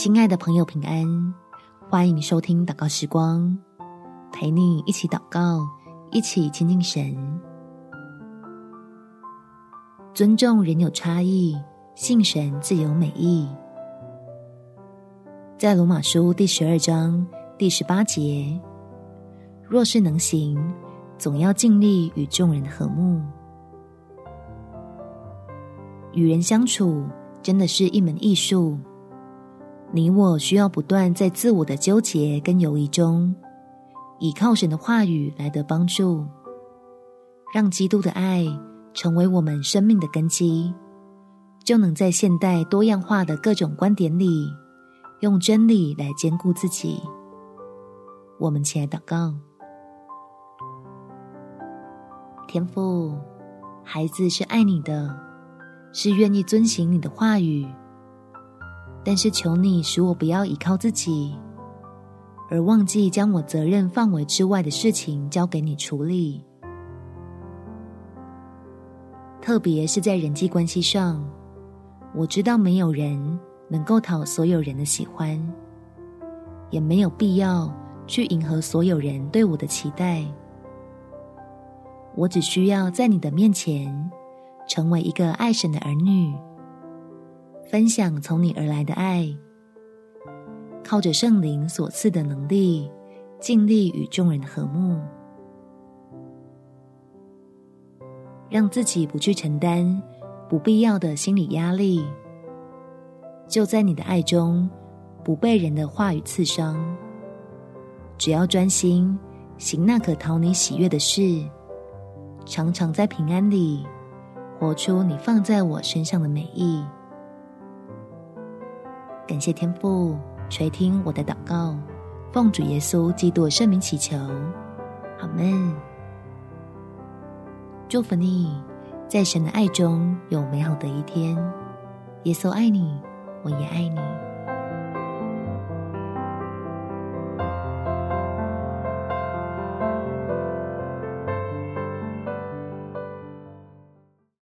亲爱的朋友，平安！欢迎收听祷告时光，陪你一起祷告，一起亲近神。尊重人有差异，信神自有美意。在罗马书第十二章第十八节，若是能行，总要尽力与众人和睦。与人相处真的是一门艺术。你我需要不断在自我的纠结跟犹疑中，倚靠神的话语来得帮助，让基督的爱成为我们生命的根基，就能在现代多样化的各种观点里，用真理来坚固自己。我们起来祷告，天父，孩子是爱你的，是愿意遵行你的话语。但是求你使我不要依靠自己，而忘记将我责任范围之外的事情交给你处理。特别是在人际关系上，我知道没有人能够讨所有人的喜欢，也没有必要去迎合所有人对我的期待。我只需要在你的面前，成为一个爱神的儿女。分享从你而来的爱，靠着圣灵所赐的能力，尽力与众人和睦，让自己不去承担不必要的心理压力，就在你的爱中，不被人的话语刺伤。只要专心行那可讨你喜悦的事，常常在平安里活出你放在我身上的美意。感谢天父垂听我的祷告，奉主耶稣基督圣名祈求，好门。祝福你，在神的爱中有美好的一天。耶稣爱你，我也爱你。